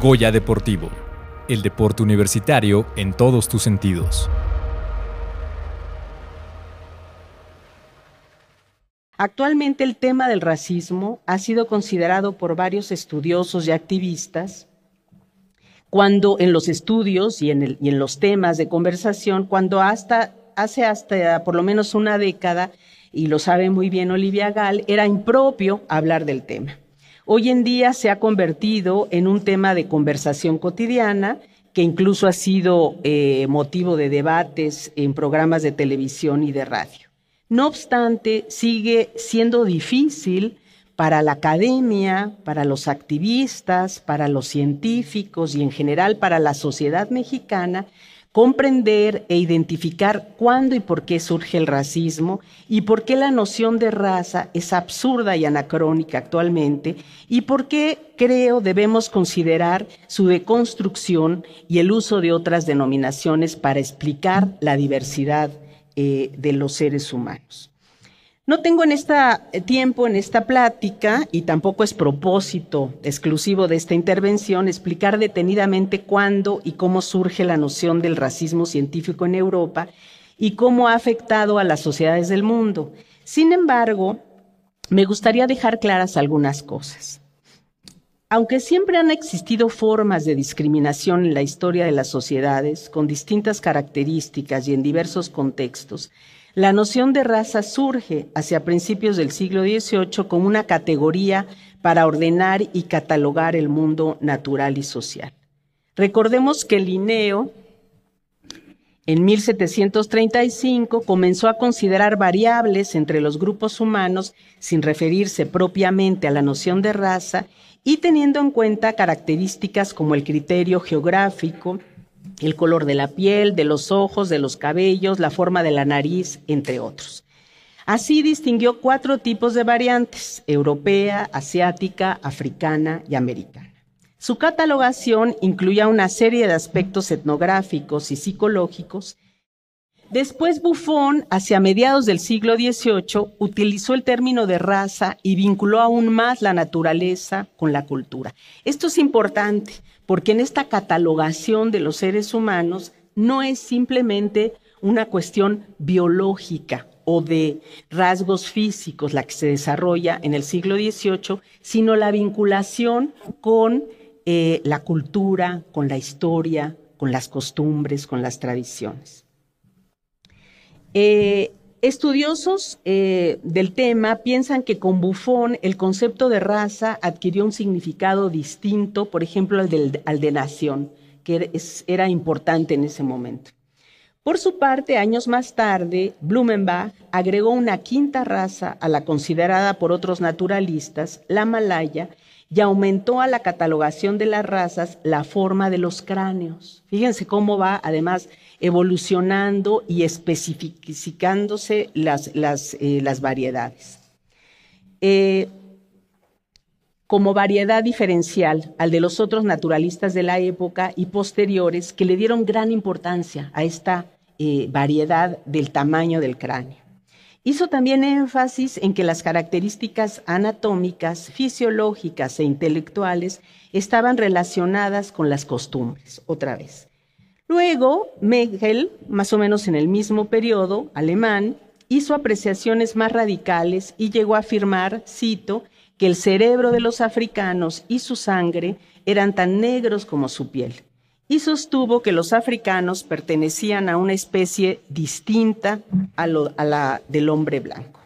Goya Deportivo, el deporte universitario en todos tus sentidos. Actualmente el tema del racismo ha sido considerado por varios estudiosos y activistas cuando en los estudios y en, los temas de conversación, cuando hasta hace hasta por lo menos una década, y lo sabe muy bien Olivia Gall, era impropio hablar del tema. Hoy en día se ha convertido en un tema de conversación cotidiana que incluso ha sido eh, motivo de debates en programas de televisión y de radio. No obstante, sigue siendo difícil para la academia, para los activistas, para los científicos y en general para la sociedad mexicana comprender e identificar cuándo y por qué surge el racismo y por qué la noción de raza es absurda y anacrónica actualmente y por qué creo debemos considerar su deconstrucción y el uso de otras denominaciones para explicar la diversidad eh, de los seres humanos. No tengo en este tiempo, en esta plática, y tampoco es propósito exclusivo de esta intervención, explicar detenidamente cuándo y cómo surge la noción del racismo científico en Europa y cómo ha afectado a las sociedades del mundo. Sin embargo, me gustaría dejar claras algunas cosas. Aunque siempre han existido formas de discriminación en la historia de las sociedades, con distintas características y en diversos contextos, la noción de raza surge hacia principios del siglo XVIII como una categoría para ordenar y catalogar el mundo natural y social. Recordemos que Linneo, en 1735, comenzó a considerar variables entre los grupos humanos sin referirse propiamente a la noción de raza y teniendo en cuenta características como el criterio geográfico, el color de la piel, de los ojos, de los cabellos, la forma de la nariz, entre otros. Así distinguió cuatro tipos de variantes, europea, asiática, africana y americana. Su catalogación incluía una serie de aspectos etnográficos y psicológicos. Después Buffon, hacia mediados del siglo XVIII, utilizó el término de raza y vinculó aún más la naturaleza con la cultura. Esto es importante porque en esta catalogación de los seres humanos no es simplemente una cuestión biológica o de rasgos físicos la que se desarrolla en el siglo XVIII, sino la vinculación con eh, la cultura, con la historia, con las costumbres, con las tradiciones. Eh, Estudiosos eh, del tema piensan que con Buffon el concepto de raza adquirió un significado distinto, por ejemplo, al, de nación, que era importante en ese momento. Por su parte, años más tarde, Blumenbach agregó una quinta raza a la considerada por otros naturalistas, la malaya, y aumentó a la catalogación de las razas la forma de los cráneos. Fíjense cómo va, además, evolucionando y especificándose las, las, eh, las variedades. Eh, como variedad diferencial al de los otros naturalistas de la época y posteriores que le dieron gran importancia a esta eh, variedad del tamaño del cráneo. Hizo también énfasis en que las características anatómicas, fisiológicas e intelectuales estaban relacionadas con las costumbres, otra vez. Luego, Mengel, más o menos en el mismo periodo, alemán, hizo apreciaciones más radicales y llegó a afirmar, cito, que el cerebro de los africanos y su sangre eran tan negros como su piel y sostuvo que los africanos pertenecían a una especie distinta a, la del hombre blanco.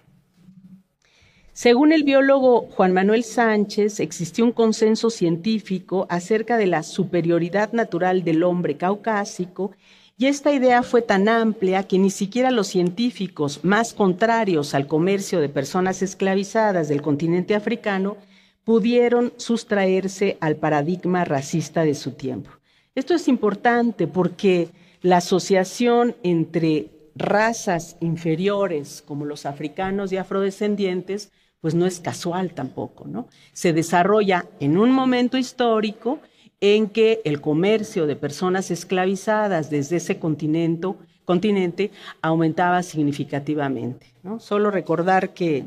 Según el biólogo Juan Manuel Sánchez, existió un consenso científico acerca de la superioridad natural del hombre caucásico y esta idea fue tan amplia que ni siquiera los científicos más contrarios al comercio de personas esclavizadas del continente africano pudieron sustraerse al paradigma racista de su tiempo. Esto es importante porque la asociación entre razas inferiores como los africanos y afrodescendientes, pues no es casual tampoco, ¿no? Se desarrolla en un momento histórico en que el comercio de personas esclavizadas desde ese continente, continente aumentaba significativamente. ¿no? Solo recordar que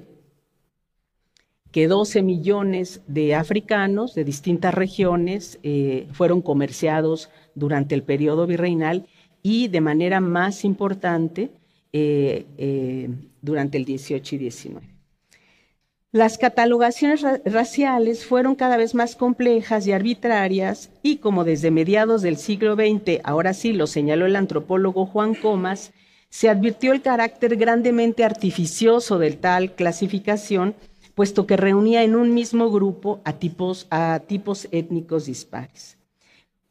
que 12 millones de africanos de distintas regiones eh, fueron comerciados durante el periodo virreinal y de manera más importante eh, eh, durante el 18 y 19. Las catalogaciones raciales fueron cada vez más complejas y arbitrarias y como desde mediados del siglo XX, ahora sí lo señaló el antropólogo Juan Comas, se advirtió el carácter grandemente artificioso de tal clasificación, puesto que reunía en un mismo grupo a tipos, a tipos étnicos dispares.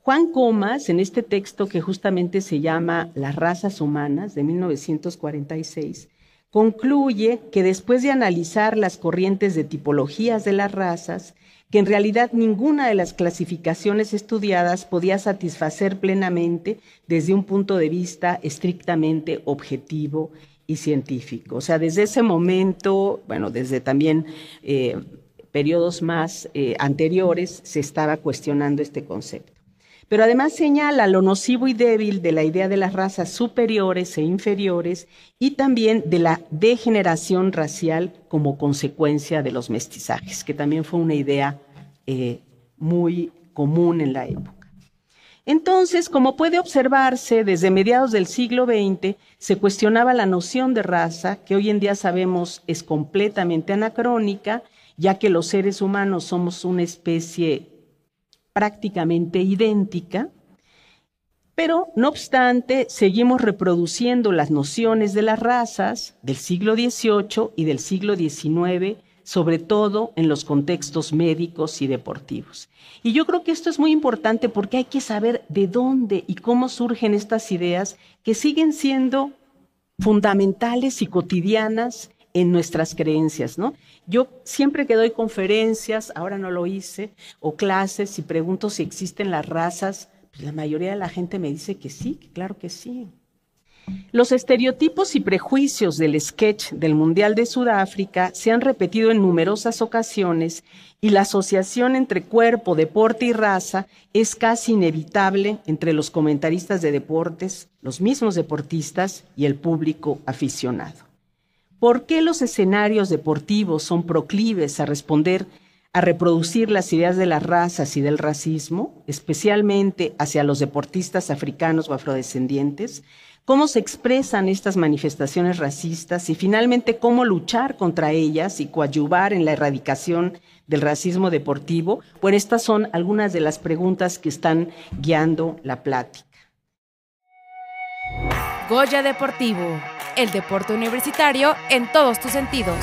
Juan Comas, en este texto que justamente se llama Las razas humanas de 1946, concluye que después de analizar las corrientes de tipologías de las razas, que en realidad ninguna de las clasificaciones estudiadas podía satisfacer plenamente desde un punto de vista estrictamente objetivo y científico. O sea, desde ese momento, bueno, desde también eh, periodos más eh, anteriores, se estaba cuestionando este concepto pero además señala lo nocivo y débil de la idea de las razas superiores e inferiores y también de la degeneración racial como consecuencia de los mestizajes, que también fue una idea eh, muy común en la época. Entonces, como puede observarse, desde mediados del siglo XX se cuestionaba la noción de raza, que hoy en día sabemos es completamente anacrónica, ya que los seres humanos somos una especie prácticamente idéntica, pero no obstante seguimos reproduciendo las nociones de las razas del siglo XVIII y del siglo XIX, sobre todo en los contextos médicos y deportivos. Y yo creo que esto es muy importante porque hay que saber de dónde y cómo surgen estas ideas que siguen siendo fundamentales y cotidianas en nuestras creencias, ¿no? Yo siempre que doy conferencias, ahora no lo hice, o clases y pregunto si existen las razas, pues la mayoría de la gente me dice que sí, que claro que sí. Los estereotipos y prejuicios del sketch del Mundial de Sudáfrica se han repetido en numerosas ocasiones y la asociación entre cuerpo, deporte y raza es casi inevitable entre los comentaristas de deportes, los mismos deportistas y el público aficionado. ¿Por qué los escenarios deportivos son proclives a responder, a reproducir las ideas de las razas y del racismo, especialmente hacia los deportistas africanos o afrodescendientes? ¿Cómo se expresan estas manifestaciones racistas y finalmente cómo luchar contra ellas y coadyuvar en la erradicación del racismo deportivo? Pues estas son algunas de las preguntas que están guiando la plática. Goya Deportivo el deporte universitario en todos tus sentidos.